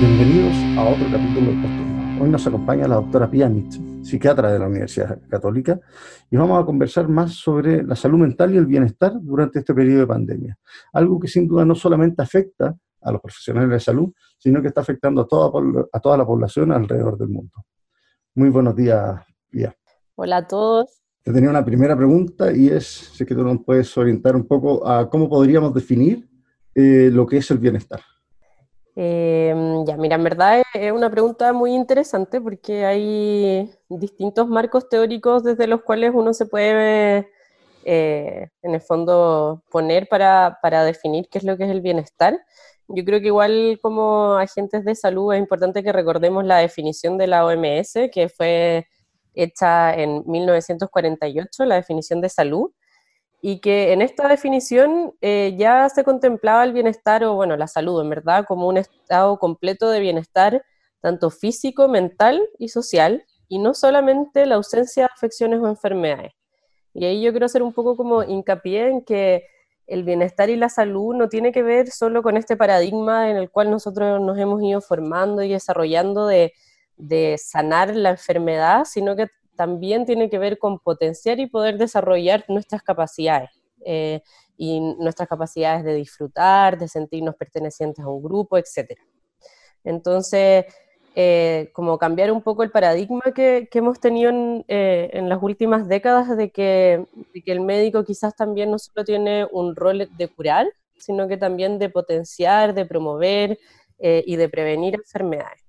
Bienvenidos a otro capítulo del Posturno. Hoy nos acompaña la doctora Pia Mitz, psiquiatra de la Universidad Católica, y vamos a conversar más sobre la salud mental y el bienestar durante este periodo de pandemia. Algo que sin duda no solamente afecta a los profesionales de salud, sino que está afectando a toda, a toda la población alrededor del mundo. Muy buenos días, Pia. Hola a todos. Te tenía una primera pregunta y es si que tú nos puedes orientar un poco a cómo podríamos definir eh, lo que es el bienestar. Em, ya, mira, en verdad es una pregunta muy interesante porque hay distintos marcos teóricos desde los cuales uno se puede, eh, en el fondo, poner para, para, definir qué es lo que es el bienestar. Yo creo que igual como agentes de salud es importante que recordemos la definición de la OMS, que fue hecha en 1948, la definición de salud, y que en esta definición eh, ya se contemplaba el bienestar o, bueno, la salud, en verdad, como un estado completo de bienestar, tanto físico, mental y social, y no solamente la ausencia de afecciones o enfermedades. Y ahí yo quiero hacer un poco como hincapié en que el bienestar y la salud no tiene que ver solo con este paradigma en el cual nosotros nos hemos ido formando y desarrollando de, de sanar la enfermedad, sino que también tiene que ver con potenciar y poder desarrollar nuestras capacidades. Eh, y nuestras capacidades de disfrutar, de sentirnos pertenecientes a un grupo, etc. Entonces, eh, como cambiar un poco el paradigma que, hemos tenido eh, en, las últimas décadas de que, el médico quizás también no solo tiene un rol de curar, sino que también de potenciar, de promover y de prevenir enfermedades.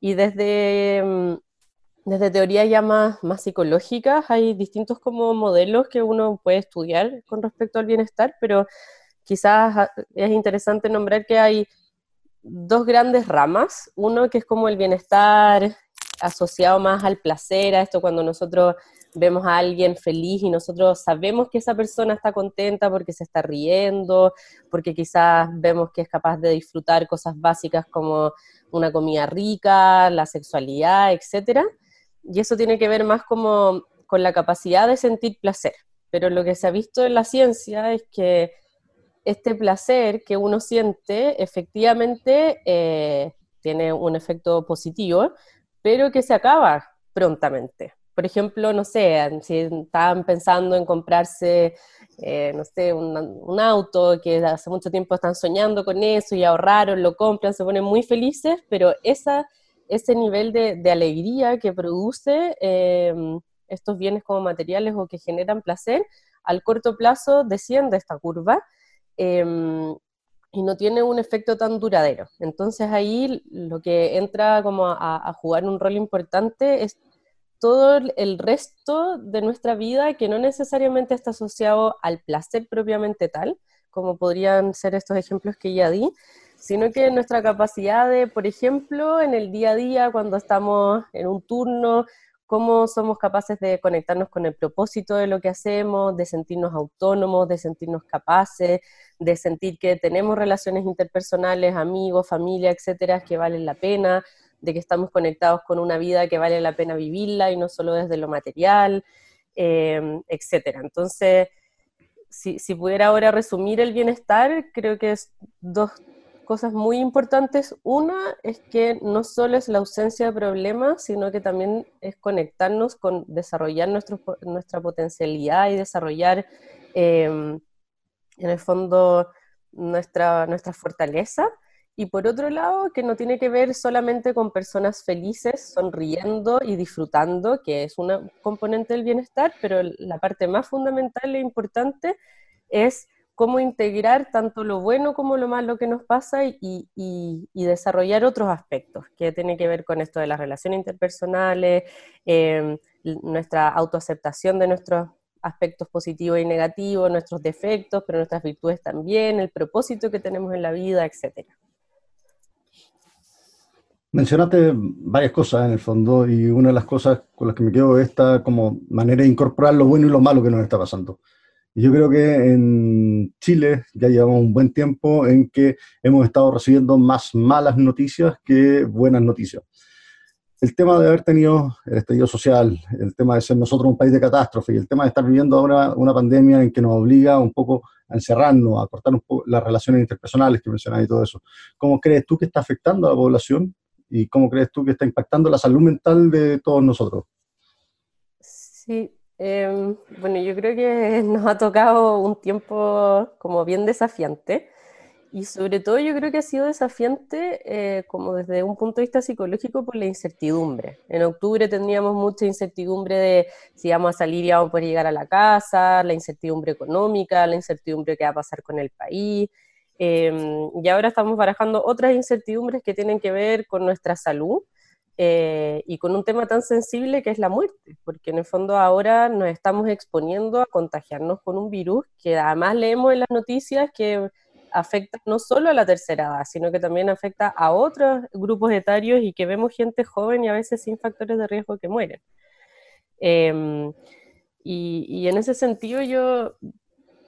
Y desde, mm, desde teorías ya más, más psicológicas hay distintos como modelos que uno puede estudiar con respecto al bienestar, pero quizás ah, es interesante nombrar que hay dos grandes ramas. Uno que es como el bienestar asociado más al placer, a esto cuando nosotros vemos a alguien feliz y nosotros sabemos que esa persona está contenta porque se está riendo, porque quizás vemos que es capaz de disfrutar cosas básicas como una comida rica, la sexualidad, etcétera y eso tiene que ver más como con la capacidad de sentir placer. Pero lo que se ha visto en la ciencia es que este placer que uno siente efectivamente eh, tiene un efecto positivo, pero que se acaba prontamente. Por ejemplo, no sé, si estaban pensando en comprarse, eh, no sé, un, un, auto que hace mucho tiempo están soñando con eso y ahorraron, lo compran, se ponen muy felices, pero esa ese nivel de, alegría que produce em, estos bienes como materiales o que generan placer, al corto plazo desciende esta curva em, y no tiene un efecto tan duradero. Entonces ahí lo que entra como a, jugar un rol importante es todo el resto de nuestra vida que no necesariamente está asociado al placer propiamente tal, como podrían ser estos ejemplos que ya di, sino que nuestra capacidad de, por ejemplo, en el día a día, cuando estamos en un turno, cómo somos capaces de conectarnos con el propósito de lo que hacemos, de sentirnos autónomos, de sentirnos capaces, de sentir que tenemos relaciones interpersonales, amigos, familia, etcétera, que valen la pena, de que estamos conectados con una vida que vale la pena vivirla y no solo desde lo material, eh, etcétera. Entonces, si, si, pudiera ahora resumir el bienestar, creo que es dos cosas muy importantes. Una es que no solo es la ausencia de problemas, sino que también es conectarnos con desarrollar nuestro, nuestra potencialidad y desarrollar, em, en el fondo, nuestra, nuestra fortaleza. Y por otro lado, que no tiene que ver solamente con personas felices, sonriendo y disfrutando, que es una componente del bienestar, pero la parte más fundamental e importante es cómo integrar tanto lo bueno como lo malo que nos pasa y, desarrollar otros aspectos que tienen que ver con esto de las relaciones interpersonales, em, nuestra autoaceptación de nuestros aspectos positivos y negativos, nuestros defectos, pero nuestras virtudes también, el propósito que tenemos en la vida, etc. Mencionaste varias cosas en el fondo y una de las cosas con las que me quedo es esta como manera de incorporar lo bueno y lo malo que nos está pasando. Yo creo que en Chile ya llevamos un buen tiempo en que hemos estado recibiendo más malas noticias que buenas noticias. El tema de haber tenido el estallido social, el tema de ser nosotros un país de catástrofe y el tema de estar viviendo ahora una pandemia en que nos obliga un poco a encerrarnos, a cortar un poco las relaciones interpersonales que mencionas y todo eso. ¿Cómo crees tú que está afectando a la población y cómo crees tú que está impactando la salud mental de todos nosotros? Sí, Em, bueno, yo creo que nos ha tocado un tiempo como bien desafiante y sobre todo yo creo que ha sido desafiante eh, como desde un punto de vista psicológico por la incertidumbre. En octubre teníamos mucha incertidumbre de si íbamos a salir y íbamos a poder llegar a la casa, la incertidumbre económica, la incertidumbre que va a pasar con el país. Em, y ahora estamos barajando otras incertidumbres que tienen que ver con nuestra salud eh, y con un tema tan sensible que es la muerte, porque en el fondo ahora nos estamos exponiendo a contagiarnos con un virus que además leemos en las noticias que afecta no solo a la tercera edad, sino que también afecta a otros grupos etarios y que vemos gente joven y a veces sin factores de riesgo que mueren. Em, y, y, en ese sentido yo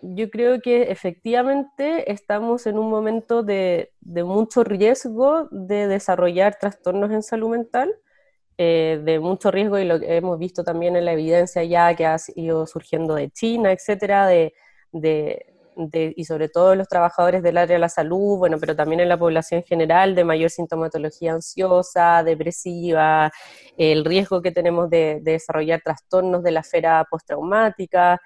yo creo que efectivamente estamos en un momento de, mucho riesgo de desarrollar trastornos en salud mental, eh, de mucho riesgo, y lo que hemos visto también en la evidencia ya que ha ido surgiendo de China, etcétera, de, y sobre todo los trabajadores del área de la salud, bueno, pero también en la población general, de mayor sintomatología ansiosa, depresiva, el riesgo que tenemos de, de desarrollar trastornos de la esfera postraumática,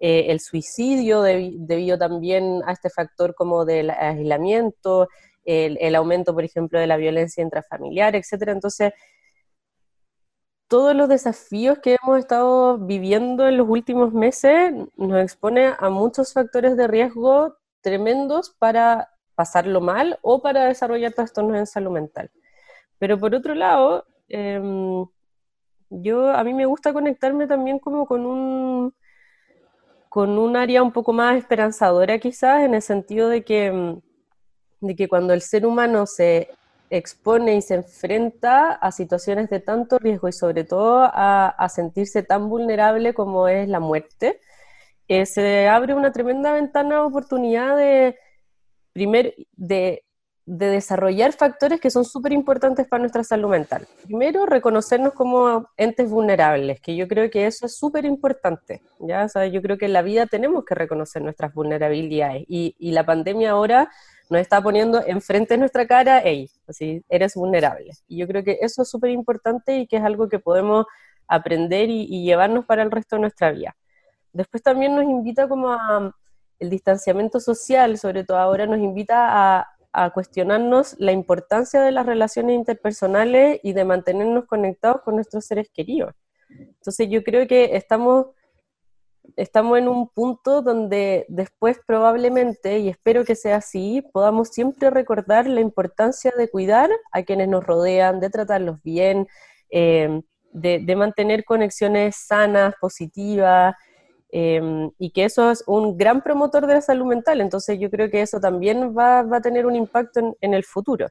eh, el suicidio debido también a este factor como del aislamiento, el, aumento, por ejemplo, de la violencia intrafamiliar, etcétera. Entonces, todos los desafíos que hemos estado viviendo en los últimos meses nos expone a muchos factores de riesgo tremendos para pasarlo mal o para desarrollar trastornos en salud mental. Pero por otro lado, em, yo a mí me gusta conectarme también como con un con un área un poco más esperanzadora quizás, en el sentido de que, mm, de que cuando el ser humano se expone y se enfrenta a situaciones de tanto riesgo y sobre todo a, sentirse tan vulnerable como es la muerte, eh, se abre una tremenda ventana de oportunidad de, primer, de de desarrollar factores que son súper importantes para nuestra salud mental. Primero, reconocernos como entes vulnerables, que yo creo que eso es súper importante. ¿ya? O yo creo que en la vida tenemos que reconocer nuestras vulnerabilidades y, la pandemia ahora nos está poniendo enfrente de nuestra cara, hey, así, eres vulnerable. Y yo creo que eso es súper importante y que es algo que podemos aprender y, y, llevarnos para el resto de nuestra vida. Después también nos invita como a el distanciamiento social, sobre todo ahora nos invita a, a cuestionarnos la importancia de las relaciones interpersonales y de mantenernos conectados con nuestros seres queridos. Entonces yo creo que estamos, estamos en un punto donde después probablemente, y espero que sea así, podamos siempre recordar la importancia de cuidar a quienes nos rodean, de tratarlos bien, eh, de, de mantener conexiones sanas, positivas, Em, y que eso es un gran promotor de la salud mental, entonces yo creo que eso también va, va a tener un impacto en, el futuro.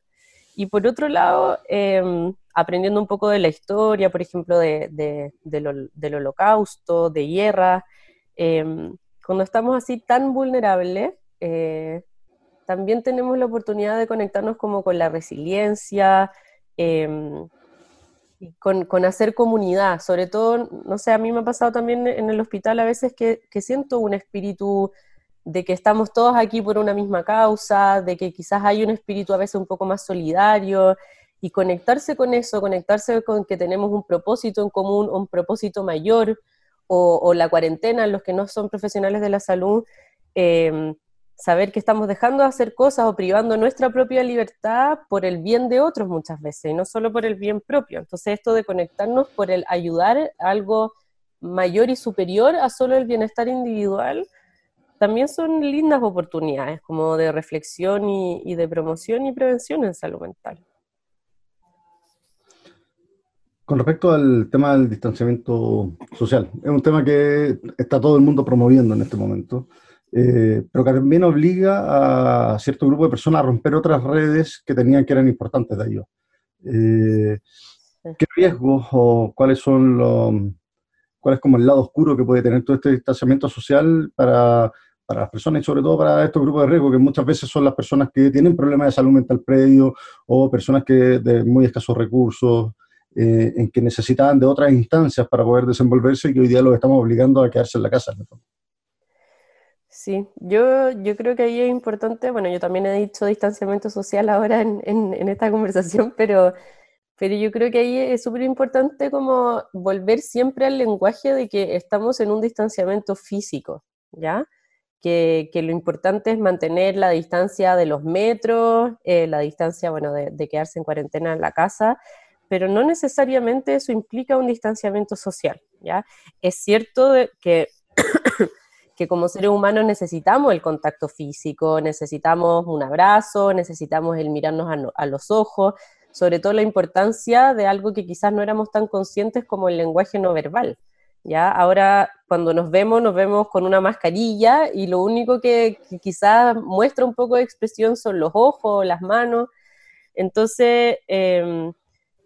Y por otro lado, em, aprendiendo un poco de la historia, por ejemplo, de, del holocausto, de guerra, em, cuando estamos así tan vulnerables, eh, también tenemos la oportunidad de conectarnos como con la resiliencia, con, con, hacer comunidad, sobre todo, no sé, a mí me ha pasado también en el hospital a veces que, siento un espíritu de que estamos todos aquí por una misma causa, de que quizás hay un espíritu a veces un poco más solidario, y conectarse con eso, conectarse con que tenemos un propósito en común, un propósito mayor, o, o la cuarentena, los que no son profesionales de la salud, eh, saber que estamos dejando de hacer cosas o privando nuestra propia libertad por el bien de otros muchas veces, y no solo por el bien propio. Entonces esto de conectarnos por el ayudar a algo mayor y superior a solo el bienestar individual, también son lindas oportunidades como de reflexión y, y de promoción y prevención en salud mental. Con respecto al tema del distanciamiento social, es un tema que está todo el mundo promoviendo en este momento. Eh, pero que también obliga a cierto grupo de personas a romper otras redes que tenían que eran importantes de ellos. Eh, ¿Qué riesgos o cuáles son los, cuál es como el lado oscuro que puede tener todo este distanciamiento social para, para las personas y sobre todo para estos grupos de riesgo, que muchas veces son las personas que tienen problemas de salud mental previo o personas que de muy escasos recursos, eh, en que necesitaban de otras instancias para poder desenvolverse y que hoy día los estamos obligando a quedarse en la casa. Sí, yo, yo creo que ahí es importante, bueno, yo también he dicho distanciamiento social ahora en, en, esta conversación, pero, pero yo creo que ahí es súper importante como volver siempre al lenguaje de que estamos en un distanciamiento físico, ¿ya? Que, que lo importante es mantener la distancia de los metros, eh, la distancia, bueno, de, de quedarse en cuarentena en la casa, pero no necesariamente eso implica un distanciamiento social, ¿ya? Es cierto que que como seres humanos necesitamos el contacto físico, necesitamos un abrazo, necesitamos el mirarnos a, los ojos, sobre todo la importancia de algo que quizás no éramos tan conscientes como el lenguaje no verbal. ¿ya? Ahora, cuando nos vemos, nos vemos con una mascarilla y lo único que, quizás muestra un poco de expresión son los ojos, las manos. Entonces, em,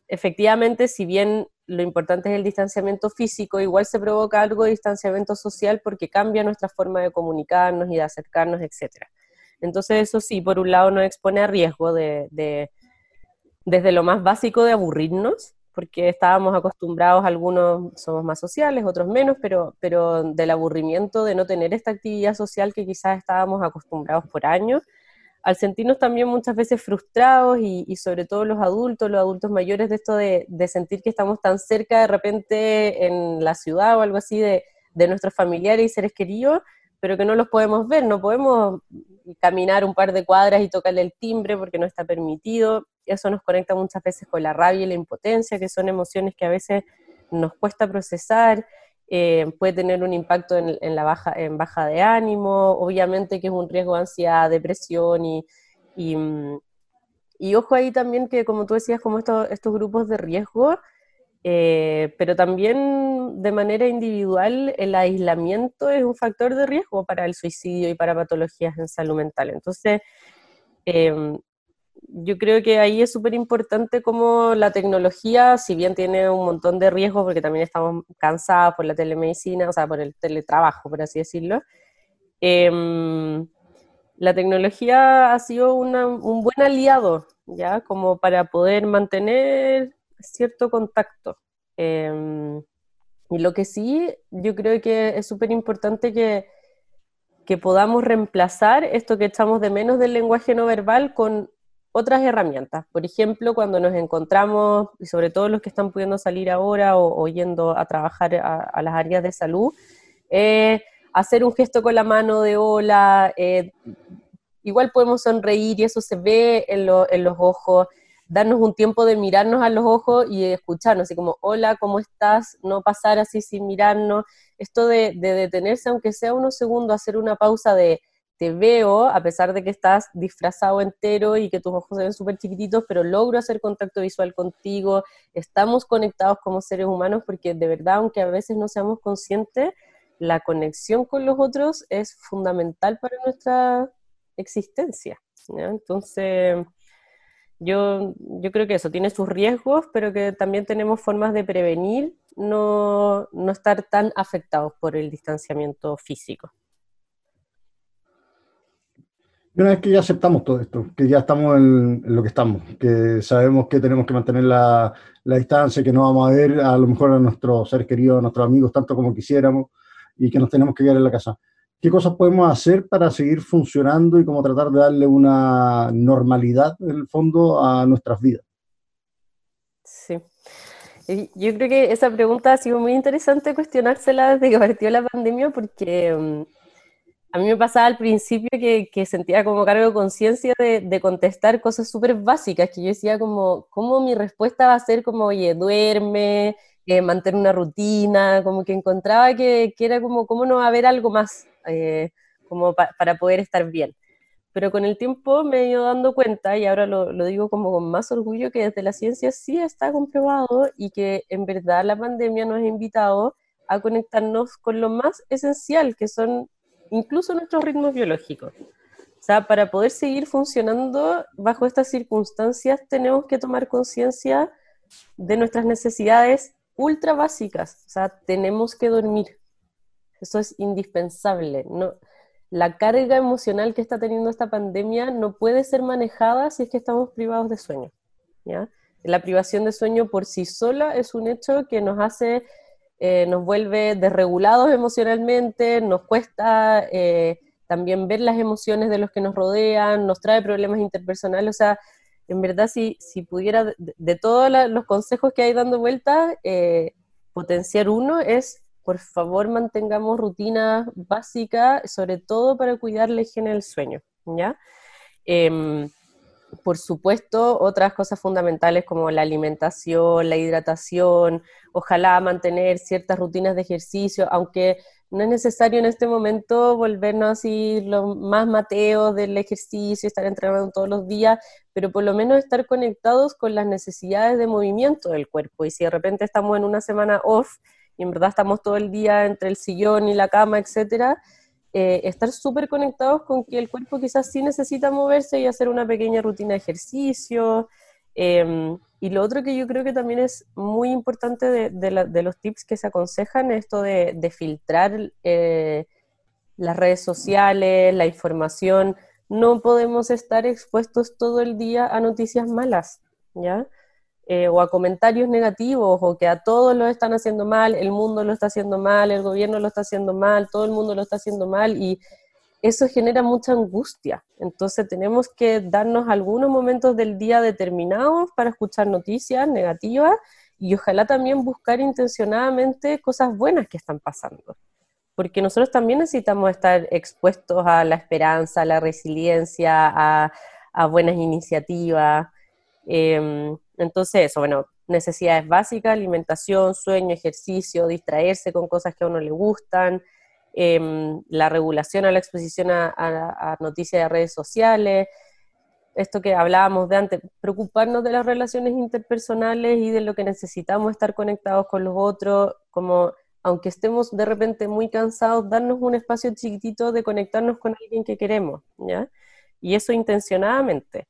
efectivamente, si bien lo importante es el distanciamiento físico, igual se provoca algo de distanciamiento social porque cambia nuestra forma de comunicarnos y de acercarnos, etc. Entonces eso sí, por un lado nos expone a riesgo de, desde lo más básico de aburrirnos, porque estábamos acostumbrados, algunos somos más sociales, otros menos, pero, pero del aburrimiento de no tener esta actividad social que quizás estábamos acostumbrados por años al sentirnos también muchas veces frustrados y, sobre todo los adultos, los adultos mayores, de esto de, sentir que estamos tan cerca de repente en la ciudad o algo así de, nuestros familiares y seres queridos, pero que no los podemos ver, no podemos caminar un par de cuadras y tocarle el timbre porque no está permitido. Eso nos conecta muchas veces con la rabia y la impotencia, que son emociones que a veces nos cuesta procesar. Eh, puede tener un impacto en, la baja, en baja de ánimo, obviamente que es un riesgo de ansiedad, depresión y, y, ojo ahí también que como tú decías, como estos, estos grupos de riesgo, eh, pero también de manera individual el aislamiento es un factor de riesgo para el suicidio y para patologías en salud mental. Entonces, eh, yo creo que ahí es súper importante cómo la tecnología, si bien tiene un montón de riesgos, porque también estamos cansados por la telemedicina, o sea, por el teletrabajo, por así decirlo, em, la tecnología ha sido un buen aliado, ¿ya? Como para poder mantener cierto contacto. Em, y lo que sí, yo creo que es súper importante que, que podamos reemplazar esto que echamos de menos del lenguaje no verbal con otras herramientas. Por ejemplo, cuando nos encontramos, y sobre todo los que están pudiendo salir ahora o, yendo a trabajar a, las áreas de salud, eh, hacer un gesto con la mano de hola, eh, igual podemos sonreír y eso se ve en, los ojos, darnos un tiempo de mirarnos a los ojos y escucharnos, así como, hola, ¿cómo estás? No pasar así sin mirarnos. Esto de, de detenerse, aunque sea unos segundos, hacer una pausa de te veo, a pesar de que estás disfrazado entero y que tus ojos se ven súper chiquititos, pero logro hacer contacto visual contigo, estamos conectados como seres humanos porque de verdad, aunque a veces no seamos conscientes, la conexión con los otros es fundamental para nuestra existencia. Entonces, yo, yo creo que eso tiene sus riesgos, pero que también tenemos formas de prevenir no, no estar tan afectados por el distanciamiento físico. Una vez que ya aceptamos todo esto, que ya estamos en, lo que estamos, que sabemos que tenemos que mantener la, distancia, que no vamos a ver a lo mejor a nuestros seres queridos, a nuestros amigos tanto como quisiéramos y que nos tenemos que quedar en la casa. ¿Qué cosas podemos hacer para seguir funcionando y cómo tratar de darle una normalidad, en el fondo, a nuestras vidas? Sí. Yo creo que esa pregunta ha sido muy interesante cuestionársela desde que partió la pandemia porque mm, a mí me pasaba al principio que, sentía como cargo de conciencia de, contestar cosas súper básicas, que yo decía como, ¿cómo mi respuesta va a ser como, oye, duerme, eh, mantener una rutina? Como que encontraba que, era como, ¿cómo no va a haber algo más eh, como para poder estar bien? Pero con el tiempo me he ido dando cuenta, y ahora lo, lo digo como con más orgullo, que desde la ciencia sí está comprobado y que en verdad la pandemia nos ha invitado a conectarnos con lo más esencial, que son incluso nuestros ritmos biológicos. O sea, para poder seguir funcionando bajo estas circunstancias tenemos que tomar conciencia de nuestras necesidades ultra básicas. O sea, tenemos que dormir. Eso es indispensable. No, la carga emocional que está teniendo esta pandemia no puede ser manejada si es que estamos privados de sueño. ¿ya? La privación de sueño por sí sola es un hecho que nos hace, eh, nos vuelve desregulados emocionalmente, nos cuesta eh, también ver las emociones de los que nos rodean, nos trae problemas interpersonales, o sea, en verdad si, si pudiera, de, todos los consejos que hay dando vuelta, eh, potenciar uno es, por favor, mantengamos rutinas básicas, sobre todo para cuidar la higiene del sueño, ¿ya? Por supuesto, otras cosas fundamentales como la alimentación, la hidratación, ojalá mantener ciertas rutinas de ejercicio, aunque no es necesario en este momento volvernos así los más mateos del ejercicio, estar entrenando todos los días, pero por lo menos estar conectados con las necesidades de movimiento del cuerpo. Y si de repente estamos en una semana off y en verdad estamos todo el día entre el sillón y la cama, etcétera, eh, estar súper conectados con que el cuerpo quizás sí necesita moverse y hacer una pequeña rutina de ejercicio. Em, y lo otro que yo creo que también es muy importante de, los tips que se aconsejan es esto de, filtrar eh, las redes sociales, la información. No podemos estar expuestos todo el día a noticias malas, ¿ya? Eh, o a comentarios negativos, o que a todos lo están haciendo mal, el mundo lo está haciendo mal, el gobierno lo está haciendo mal, todo el mundo lo está haciendo mal, y eso genera mucha angustia. Entonces tenemos que darnos algunos momentos del día determinados para escuchar noticias negativas y ojalá también buscar intencionadamente cosas buenas que están pasando. Porque nosotros también necesitamos estar expuestos a la esperanza, a la resiliencia, a, buenas iniciativas. Em, entonces, eso, bueno, necesidades básicas, alimentación, sueño, ejercicio, distraerse con cosas que a uno le gustan, em, la regulación a la exposición a, noticias de redes sociales, esto que hablábamos de antes, preocuparnos de las relaciones interpersonales y de lo que necesitamos estar conectados con los otros, como aunque estemos de repente muy cansados, darnos un espacio chiquitito de conectarnos con alguien que queremos, ¿ya? Y eso intencionadamente.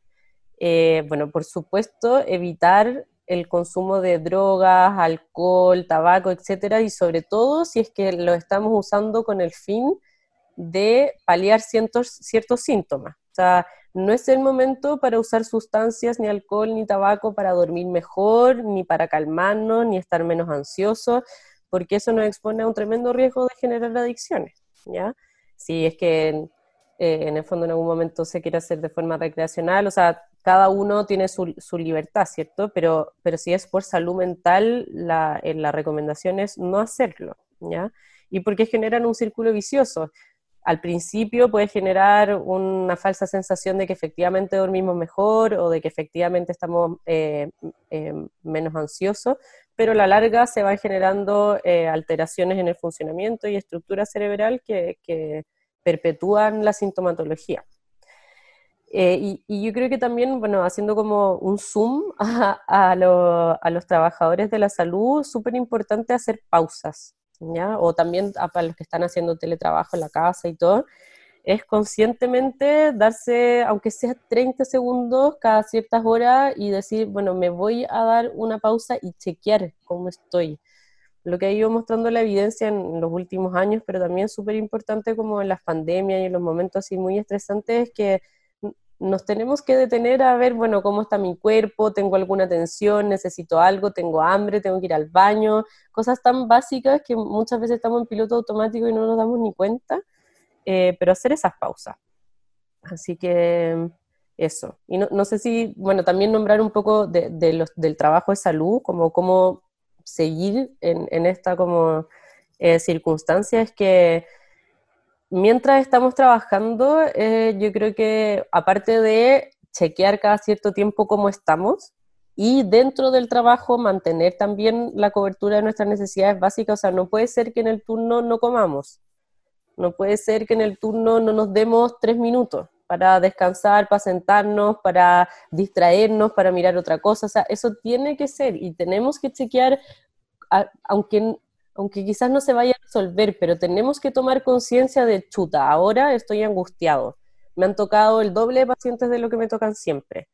Eh, bueno, por supuesto, evitar el consumo de drogas, alcohol, tabaco, etcétera, y sobre todo si es que lo estamos usando con el fin de paliar ciertos, ciertos síntomas. O sea, no es el momento para usar sustancias, ni alcohol, ni tabaco para dormir mejor, ni para calmarnos, ni estar menos ansiosos, porque eso nos expone a un tremendo riesgo de generar adicciones, ¿ya? Si es que eh, en el fondo en algún momento se quiere hacer de forma recreacional, o sea, cada uno tiene su, su libertad, ¿cierto? Pero, pero si es por salud mental, la, eh, la recomendación es no hacerlo, ¿ya? Y porque generan un círculo vicioso. Al principio puede generar una falsa sensación de que efectivamente dormimos mejor o de que efectivamente estamos eh, menos ansiosos, pero a la larga se van generando alteraciones en el funcionamiento y estructura cerebral que perpetúan la sintomatología. Eh, y, yo creo que también, bueno, haciendo como un zoom a, los trabajadores de la salud, súper importante hacer pausas, ¿ya? O también para los que están haciendo teletrabajo en la casa y todo, es conscientemente darse, aunque sea 30 segundos cada ciertas horas y decir, bueno, me voy a dar una pausa y chequear cómo estoy lo que ha ido mostrando la evidencia en los últimos años, pero también súper importante como en las pandemias y en los momentos así muy estresantes, es que nos tenemos que detener a ver, bueno, cómo está mi cuerpo, tengo alguna tensión, necesito algo, tengo hambre, tengo que ir al baño, cosas tan básicas que muchas veces estamos en piloto automático y no nos damos ni cuenta, eh, pero hacer esas pausas. Así que eso. Y no, no sé si, bueno, también nombrar un poco de, los, del trabajo de salud, como cómo seguir en, esta como eh, circunstancia. Es que mientras estamos trabajando, eh, yo creo que aparte de chequear cada cierto tiempo cómo estamos y dentro del trabajo mantener también la cobertura de nuestras necesidades básicas, o sea, no puede ser que en el turno no comamos, no puede ser que en el turno no nos demos tres minutos, para descansar, para sentarnos, para distraernos, para mirar otra cosa. O sea, eso tiene que ser y tenemos que chequear, aunque, aunque quizás no se vaya a resolver, pero tenemos que tomar conciencia de, chuta, ahora estoy angustiado. Me han tocado el doble de pacientes de lo que me tocan siempre.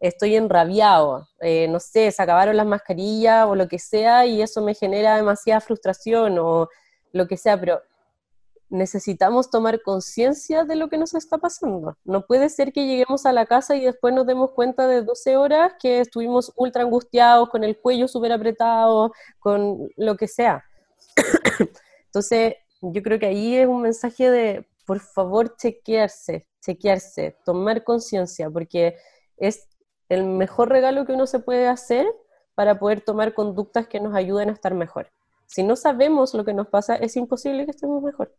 estoy enrabiado, eh, no sé, se acabaron las mascarillas o lo que sea y eso me genera demasiada frustración o lo que sea, pero necesitamos tomar conciencia de lo que nos está pasando. No puede ser que lleguemos a la casa y después nos demos cuenta de 12 horas que estuvimos ultra angustiados, con el cuello súper apretado, con lo que sea. Entonces, yo creo que ahí es un mensaje de, por favor, chequearse, chequearse, tomar conciencia, porque es el mejor regalo que uno se puede hacer para poder tomar conductas que nos ayuden a estar mejor. Si no sabemos lo que nos pasa, es imposible que estemos mejor.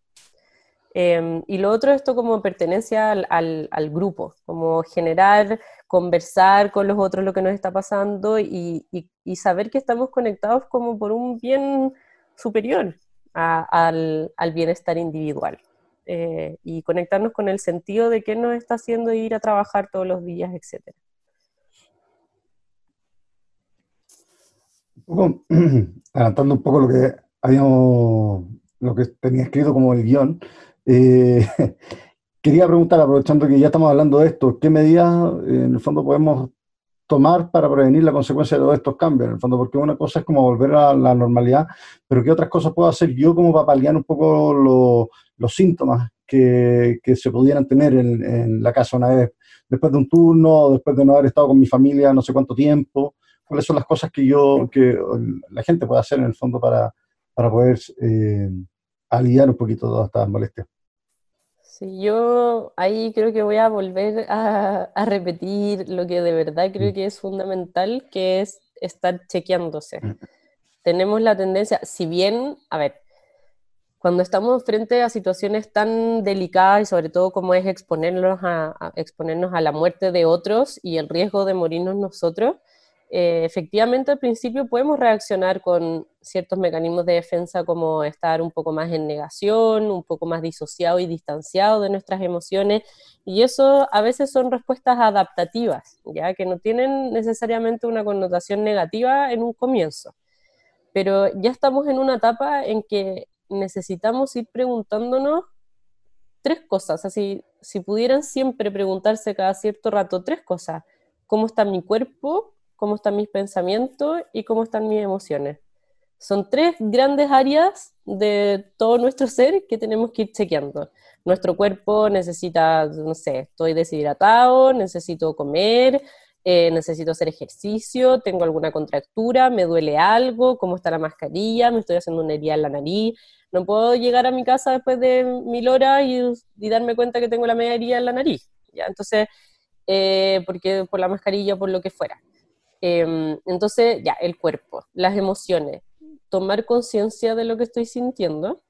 Em, y lo otro, esto como pertenencia al, al, grupo, como generar, conversar con los otros lo que nos está pasando y, y, saber que estamos conectados como por un bien superior al, al, bienestar individual. Eh, y conectarnos con el sentido de qué nos está haciendo ir a trabajar todos los días, etc. adelantando un poco lo que habíamos, lo que tenía escrito como el guion, eh, quería preguntar, aprovechando que ya estamos hablando de esto, ¿qué medidas en el fondo podemos tomar para prevenir la consecuencia de todos estos cambios? En el fondo, porque una cosa es como volver a la normalidad, pero ¿qué otras cosas puedo hacer yo como para paliar un poco los síntomas que, que, se pudieran tener en, en, la casa una vez, después de un turno, después de no haber estado con mi familia no sé cuánto tiempo? cuáles son las cosas que yo, que la gente puede hacer en el fondo para, para poder eh, aliviar un poquito todas estas molestias. Sí, yo ahí creo que voy a volver a, a, repetir lo que de verdad creo mm. que es fundamental, que es estar chequeándose. Mm. Tenemos la tendencia, si bien, a ver, cuando estamos frente a situaciones tan delicadas y sobre todo como es exponernos a, a, exponernos a la muerte de otros y el riesgo de morirnos nosotros, eh, efectivamente al principio podemos reaccionar con ciertos mecanismos de defensa como estar un poco más en negación, un poco más disociado y distanciado de nuestras emociones, y eso a veces son respuestas adaptativas, ya que no tienen necesariamente una connotación negativa en un comienzo. Pero ya estamos en una etapa en que necesitamos ir preguntándonos tres cosas, así si pudieran siempre preguntarse cada cierto rato tres cosas, ¿cómo está mi cuerpo? Cómo están mis pensamientos y cómo están mis emociones. Son tres grandes áreas de todo nuestro ser que tenemos que ir chequeando. Nuestro cuerpo necesita, no sé, estoy deshidratado, necesito comer, eh, necesito hacer ejercicio, tengo alguna contractura, me duele algo, cómo está la mascarilla, me estoy haciendo una herida en la nariz. No puedo llegar a mi casa después de mil horas y, darme cuenta que tengo la media herida en la nariz. ¿ya? Entonces, eh, porque por la mascarilla por lo que fuera. Em, entonces, ya, el cuerpo, las emociones, tomar conciencia de lo que estoy sintiendo.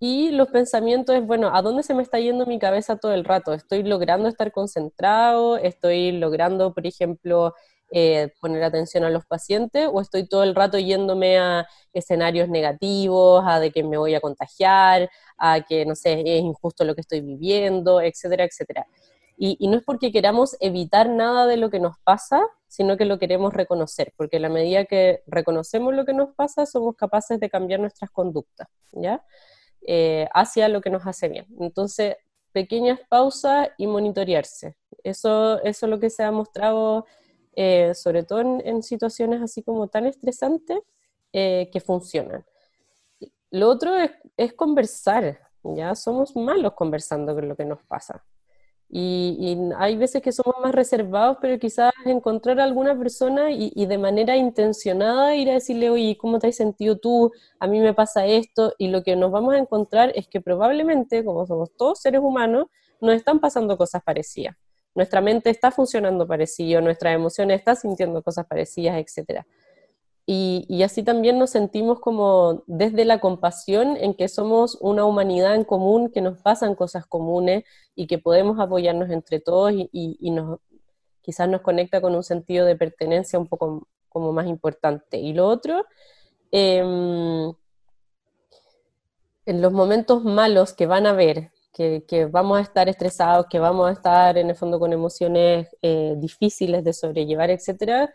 Y los pensamientos es, bueno, ¿a dónde se me está yendo mi cabeza todo el rato? ¿Estoy logrando estar concentrado? ¿Estoy logrando, por ejemplo, eh, poner atención a los pacientes? ¿O estoy todo el rato yéndome a escenarios negativos, a de que me voy a contagiar, a que, no sé, es injusto lo que estoy viviendo, etcétera, etcétera? Y, no es porque queramos evitar nada de lo que nos pasa, sino que lo queremos reconocer, porque a la medida que reconocemos lo que nos pasa, somos capaces de cambiar nuestras conductas, ¿ya? Eh, hacia lo que nos hace bien. Entonces, pequeñas pausas y monitorearse. Eso, eso es lo que se ha mostrado, eh, sobre todo en, situaciones así como tan estresantes, eh, que funcionan. Lo otro es, es conversar, ¿ya? Somos malos conversando con lo que nos pasa. Y, hay veces que somos más reservados, pero quizás encontrar a alguna persona y, de manera intencionada ir a decirle, oye, ¿cómo te has sentido tú? A mí me pasa esto. Y lo que nos vamos a encontrar es que probablemente, como somos todos seres humanos, nos están pasando cosas parecidas. Nuestra mente está funcionando parecido, nuestras emociones están sintiendo cosas parecidas, etcétera. Y, así también nos sentimos como desde la compasión en que somos una humanidad en común, que nos pasan cosas comunes y que podemos apoyarnos entre todos y, nos, quizás nos conecta con un sentido de pertenencia un poco como más importante. Y lo otro, em, en los momentos malos que van a haber, que, vamos a estar estresados, que vamos a estar en el fondo con emociones eh, difíciles de sobrellevar, etcétera,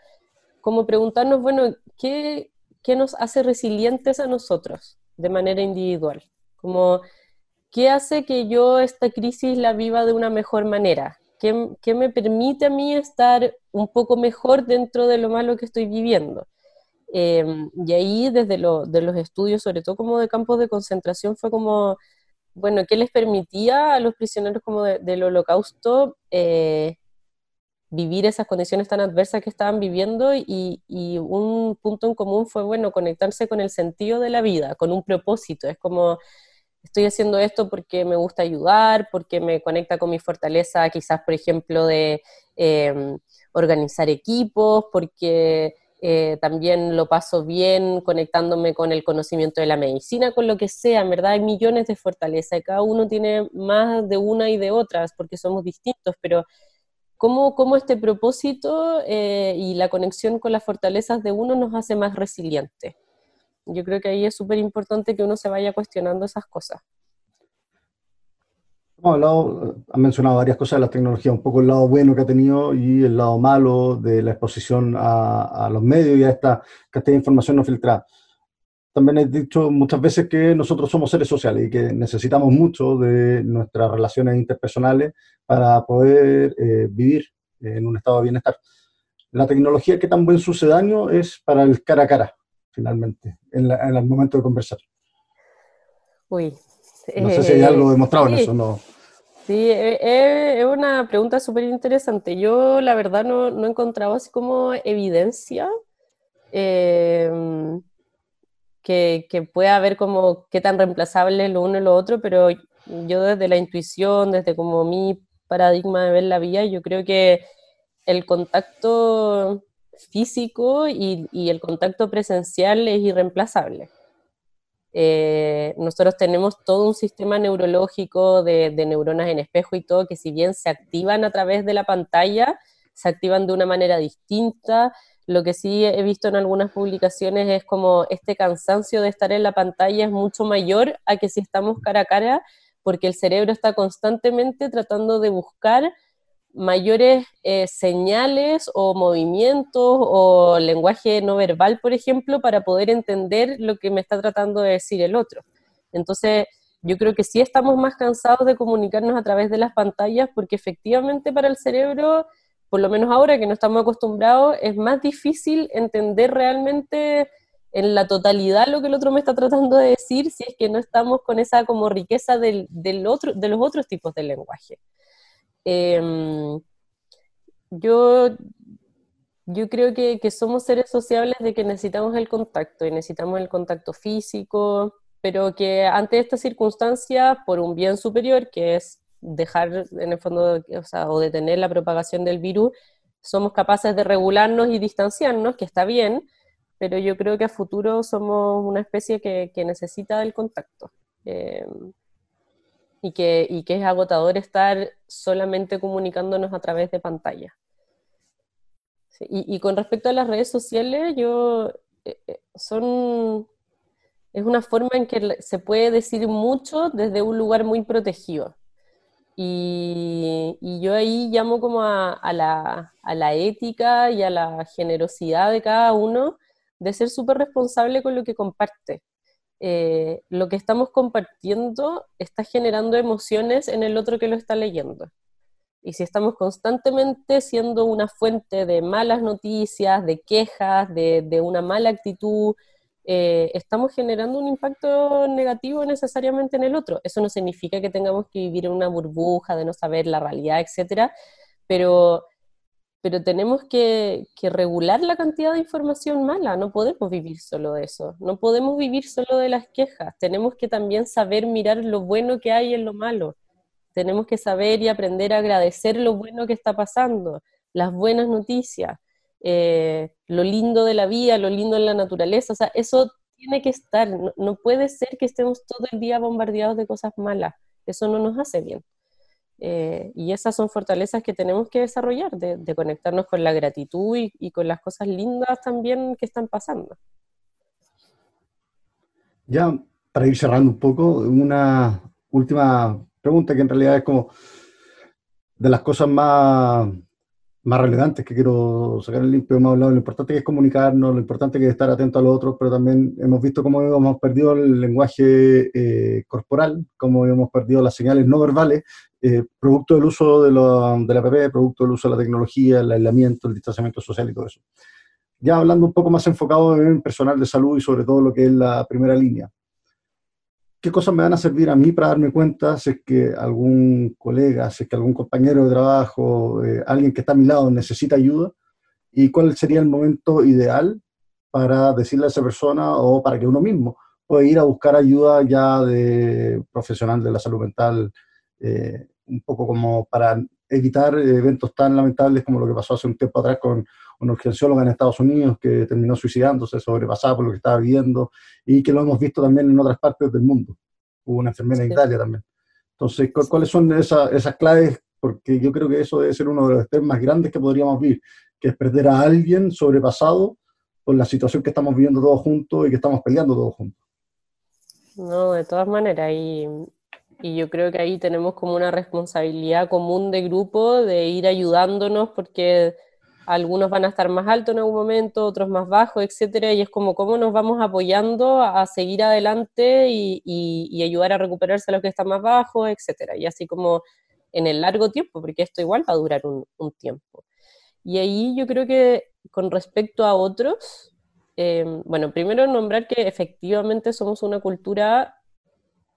como preguntarnos, bueno, ¿qué, ¿qué, nos hace resilientes a nosotros de manera individual? Como, ¿qué hace que yo esta crisis la viva de una mejor manera? ¿qué, me permite a mí estar un poco mejor dentro de lo malo que estoy viviendo? Em, y ahí desde de los estudios, sobre todo como de campos de concentración, fue como, bueno, ¿qué les permitía a los prisioneros como del holocausto eh, vivir esas condiciones tan adversas que estaban viviendo? Y, un punto en común fue, bueno, conectarse con el sentido de la vida, con un propósito. Es como, estoy haciendo esto porque me gusta ayudar, porque me conecta con mi fortaleza, quizás, por ejemplo, de em, organizar equipos, porque eh, también lo paso bien conectándome con el conocimiento de la medicina, con lo que sea, en verdad hay millones de fortalezas cada uno tiene más de una y de otras porque somos distintos, pero cómo, cómo este propósito eh, y la conexión con las fortalezas de uno nos hace más resilientes. Yo creo que ahí es súper importante que uno se vaya cuestionando esas cosas. Hemos hablado, han mencionado varias cosas de la tecnología, un poco el lado bueno que ha tenido y el lado malo de la exposición a, los medios y a esta cantidad de información no filtrada. También he dicho muchas veces que nosotros somos seres sociales y que necesitamos mucho de nuestras relaciones interpersonales para poder eh, vivir en un estado de bienestar. La tecnología, ¿qué tan buen sucedáneo es para el cara a cara? finalmente, en, el momento de conversar. Uy. No sé si hay algo demostrado en eso, ¿no? Sí, eh, eh, es una pregunta súper interesante. Yo, la verdad, no, no, he encontrado así como evidencia em, que, pueda haber como qué tan reemplazable lo uno y lo otro, pero yo desde la intuición, desde como mi paradigma de ver la vida, yo creo que el contacto físico y, el contacto presencial es irreemplazable. Eh, nosotros tenemos todo un sistema neurológico de, neuronas en espejo y todo, que si bien se activan a través de la pantalla, se activan de una manera distinta. Lo que sí he visto en algunas publicaciones es como este cansancio de estar en la pantalla es mucho mayor a que si estamos cara a cara, porque el cerebro está constantemente tratando de buscar mayores eh, señales o movimientos o lenguaje no verbal, por ejemplo, para poder entender lo que me está tratando de decir el otro. Entonces, yo creo que sí estamos más cansados de comunicarnos a través de las pantallas porque efectivamente para el cerebro, por lo menos ahora que no estamos acostumbrados, es más difícil entender realmente en la totalidad lo que el otro me está tratando de decir si es que no estamos con esa como riqueza del, del otro, de los otros tipos de lenguaje. Em, yo, yo creo que, que, somos seres sociables de que necesitamos el contacto y necesitamos el contacto físico, pero que ante esta circunstancia, por un bien superior, que es dejar en el fondo, o, sea, o detener la propagación del virus, somos capaces de regularnos y distanciarnos, que está bien, pero yo creo que a futuro somos una especie que, que necesita el contacto. Eh, y que, y que es agotador estar solamente comunicándonos a través de pantalla. y, y, con respecto a las redes sociales, yo eh, eh, son es una forma en que se puede decir mucho desde un lugar muy protegido. Y, yo ahí llamo como a, la, a, la, ética y a la generosidad de cada uno de ser súper responsable con lo que comparte. Eh, lo que estamos compartiendo está generando emociones en el otro que lo está leyendo. Y si estamos constantemente siendo una fuente de malas noticias, de quejas, de, una mala actitud, eh, estamos generando un impacto negativo necesariamente en el otro. Eso no significa que tengamos que vivir en una burbuja de no saber la realidad, etcétera, pero pero tenemos que, regular la cantidad de información mala, no podemos vivir solo de eso, no podemos vivir solo de las quejas, tenemos que también saber mirar lo bueno que hay en lo malo, tenemos que saber y aprender a agradecer lo bueno que está pasando, las buenas noticias, eh, lo lindo de la vida, lo lindo de la naturaleza, o sea, eso tiene que estar, no puede ser que estemos todo el día bombardeados de cosas malas, eso no nos hace bien. Eh, y esas son fortalezas que tenemos que desarrollar, de, conectarnos con la gratitud y, con las cosas lindas también que están pasando. Ya, para ir cerrando un poco, una última pregunta que en realidad es como de las cosas más más relevantes que quiero sacar el limpio. Hemos hablado lo importante que es comunicarnos, lo importante que es estar atento a los otros, pero también hemos visto cómo hemos perdido el lenguaje eh, corporal, cómo hemos perdido las señales no verbales, eh, producto del uso de, de la PP, producto del uso de la tecnología, el aislamiento, el distanciamiento social y todo eso. Ya hablando un poco más enfocado en personal de salud y sobre todo lo que es la primera línea qué cosas me van a servir a mí para darme cuenta si es que algún colega, si es que algún compañero de trabajo, eh, alguien que está a mi lado necesita ayuda y cuál sería el momento ideal para decirle a esa persona o para que uno mismo pueda ir a buscar ayuda ya de profesional de la salud mental, eh, un poco como para evitar eventos tan lamentables como lo que pasó hace un tiempo atrás con una urgencióloga en Estados Unidos que terminó suicidándose, sobrepasada por lo que estaba viviendo, y que lo hemos visto también en otras partes del mundo. Hubo una enfermera en Italia también. Entonces, ¿cuáles son esas, esas claves? Porque yo creo que eso debe ser uno de los estrés más grandes que podríamos vivir, que es perder a alguien sobrepasado por la situación que estamos viviendo todos juntos y que estamos peleando todos juntos. No, de todas maneras, y, y yo creo que ahí tenemos como una responsabilidad común de grupo de ir ayudándonos porque algunos van a estar más altos en algún momento, otros más bajos, etcétera, y es como cómo nos vamos apoyando a seguir adelante y, ayudar a recuperarse a los que están más bajos, etcétera, y así como en el largo tiempo, porque esto igual va a durar un, tiempo. Y ahí yo creo que con respecto a otros, eh, bueno, primero nombrar que efectivamente somos una cultura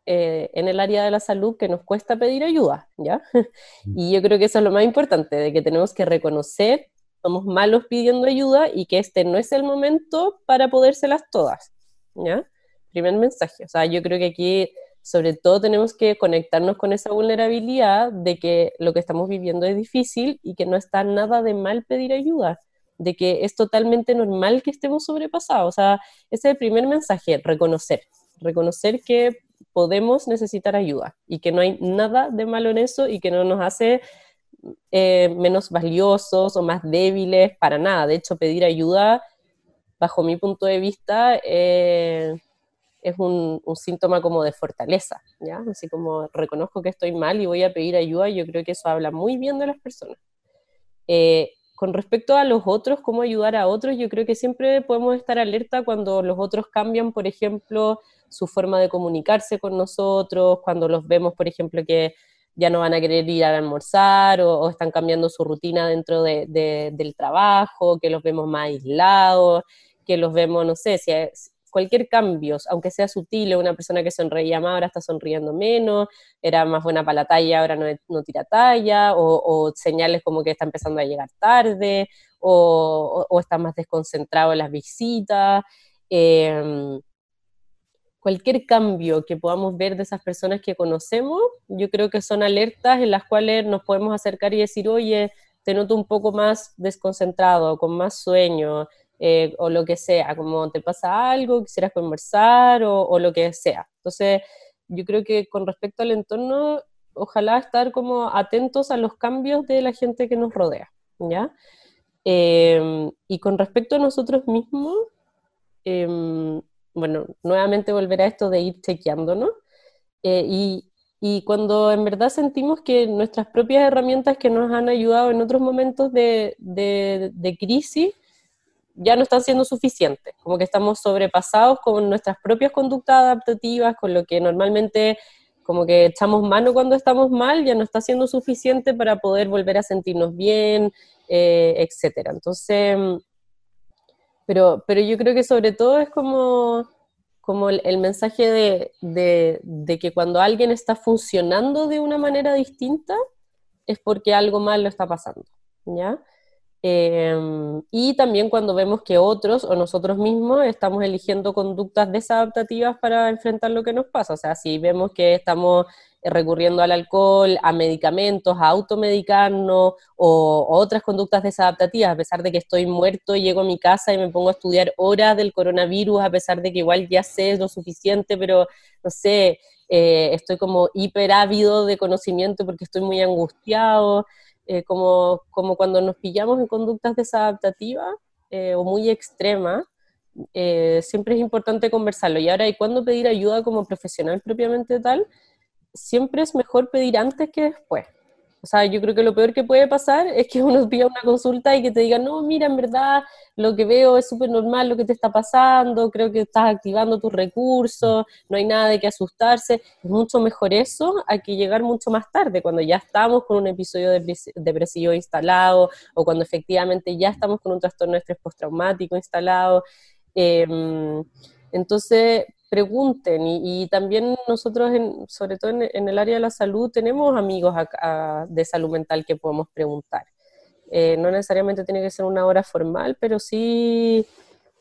eh, en el área de la salud que nos cuesta pedir ayuda, ¿ya? Mm. Y yo creo que eso es lo más importante, de que tenemos que reconocer somos malos pidiendo ayuda y que este no es el momento para podérselas todas, ¿ya? Primer mensaje, o sea, yo creo que aquí sobre todo tenemos que conectarnos con esa vulnerabilidad de que lo que estamos viviendo es difícil y que no está nada de mal pedir ayuda, de que es totalmente normal que estemos sobrepasados, o sea, ese es el primer mensaje, reconocer, reconocer que podemos necesitar ayuda y que no hay nada de malo en eso y que no nos hace eh, menos valiosos o más débiles, para nada. De hecho, pedir ayuda, bajo mi punto de vista, eh, es un, síntoma como de fortaleza, ¿ya? Así como reconozco que estoy mal y voy a pedir ayuda, yo creo que eso habla muy bien de las personas. Eh, con respecto a los otros, cómo ayudar a otros, yo creo que siempre podemos estar alerta cuando los otros cambian, por ejemplo, su forma de comunicarse con nosotros, cuando los vemos, por ejemplo, que ya no van a querer ir a almorzar o, están cambiando su rutina dentro del trabajo, que los vemos más aislados, que los vemos, no sé, si cualquier cambio, aunque sea sutil, una persona que sonreía más ahora está sonriendo menos, era más buena para la talla, ahora no, tira talla, o, señales como que está empezando a llegar tarde, o, está más desconcentrado en las visitas. Eh, cualquier cambio que podamos ver de esas personas que conocemos, yo creo que son alertas en las cuales nos podemos acercar y decir, oye, te noto un poco más desconcentrado, con más sueño, eh, o lo que sea, como te pasa algo, quisieras conversar, o, o, lo que sea. Entonces, yo creo que con respecto al entorno, ojalá estar como atentos a los cambios de la gente que nos rodea, ¿ya? Em, y con respecto a nosotros mismos, eh, bueno, nuevamente volver a esto de ir chequeándonos. Eh, y, y, cuando en verdad sentimos que nuestras propias herramientas que nos han ayudado en otros momentos de, de, de crisis ya no están siendo suficientes, como que estamos sobrepasados con nuestras propias conductas adaptativas, con lo que normalmente como que echamos mano cuando estamos mal, ya no está siendo suficiente para poder volver a sentirnos bien, eh, etcétera. Entonces, pero, pero yo creo que sobre todo es como, como el, mensaje de, de, de, que cuando alguien está funcionando de una manera distinta, es porque algo mal lo está pasando, ¿ya? Em, y también cuando vemos que otros o nosotros mismos estamos eligiendo conductas desadaptativas para enfrentar lo que nos pasa. O sea, si vemos que estamos recurriendo al alcohol, a medicamentos, a automedicarnos o, otras conductas desadaptativas, a pesar de que estoy muerto, llego a mi casa y me pongo a estudiar horas del coronavirus, a pesar de que igual ya sé lo suficiente, pero no sé, eh, estoy como hiperávido de conocimiento porque estoy muy angustiado. Eh, como, como cuando nos pillamos en conductas desadaptativas eh, o muy extremas, eh, siempre es importante conversarlo. Y ahora, ¿y cuándo pedir ayuda como profesional propiamente tal? Siempre es mejor pedir antes que después. O sea, yo creo que lo peor que puede pasar es que uno pida una consulta y que te digan, no, mira, en verdad lo que veo es súper normal lo que te está pasando, creo que estás activando tus recursos, no hay nada de que asustarse. Es mucho mejor eso a que llegar mucho más tarde, cuando ya estamos con un episodio depresivo instalado o cuando efectivamente ya estamos con un trastorno de estrés postraumático instalado. Em, entonces, pregunten y, también nosotros, sobre todo en, el área de la salud, tenemos amigos de salud mental que podemos preguntar. Eh, no necesariamente tiene que ser una hora formal, pero sí,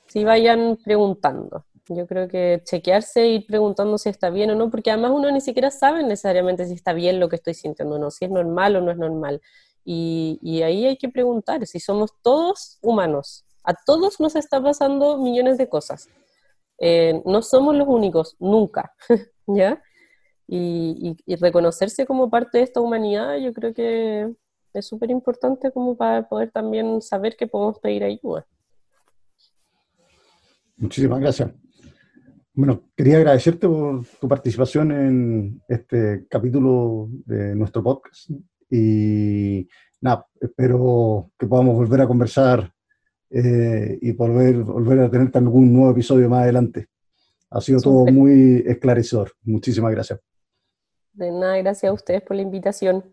sí vayan preguntando. Yo creo que chequearse y ir preguntando si está bien o no, porque además uno ni siquiera sabe necesariamente si está bien lo que estoy sintiendo o no, si es normal o no es normal. Y, y ahí hay que preguntar si somos todos humanos. A todos nos está pasando millones de cosas. Eh, no somos los únicos, nunca, ¿ya? Y, reconocerse como parte de esta humanidad, yo creo que es súper importante como para poder también saber que podemos pedir ayuda. Muchísimas gracias. Bueno, quería agradecerte por tu participación en este capítulo de nuestro podcast y nada, espero que podamos volver a conversar eh, y volver, volver a tener algún nuevo episodio más adelante. Ha sido todo muy esclarecedor. Muchísimas gracias. De nada, gracias a ustedes por la invitación.